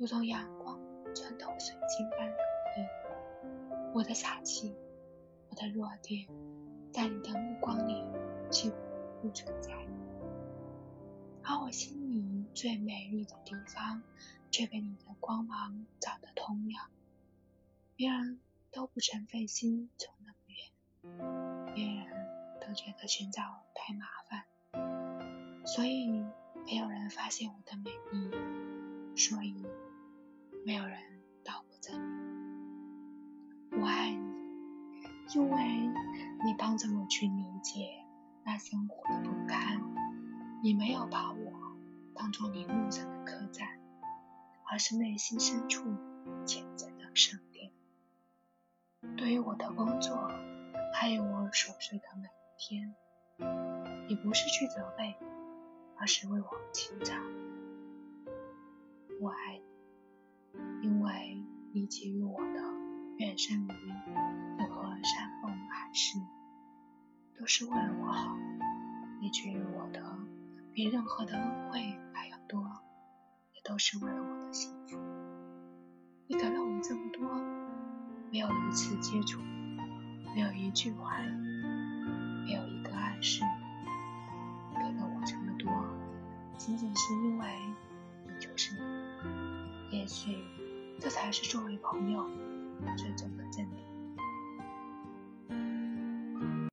如同阳光穿透水晶般容易。我的傻气，我的弱点，在你的目光里几乎不存在，而我心里最美丽的地方，却被你的光芒照得通亮。别人都不曾费心走那么远，别人都觉得寻找太麻烦，所以没有人发现我的美丽，所以没有人到过这里。我爱你，因为你帮着我去理解那生活的不堪，你没有把我当做你路上的客栈，而是内心深处潜在的圣殿。对于我的工作，还有我琐碎的每一天，你不是去责备，而是为我倾倒。我爱你，你给予我的远胜于任何山峰海誓，都是为了我好。你给予我的比任何的恩惠还要多，也都是为了我的幸福。你给了我这么多。没有一次接触，没有一句话，没有一个暗示，给了我这么多，仅仅是因为你就是你。也许这才是作为朋友最终的。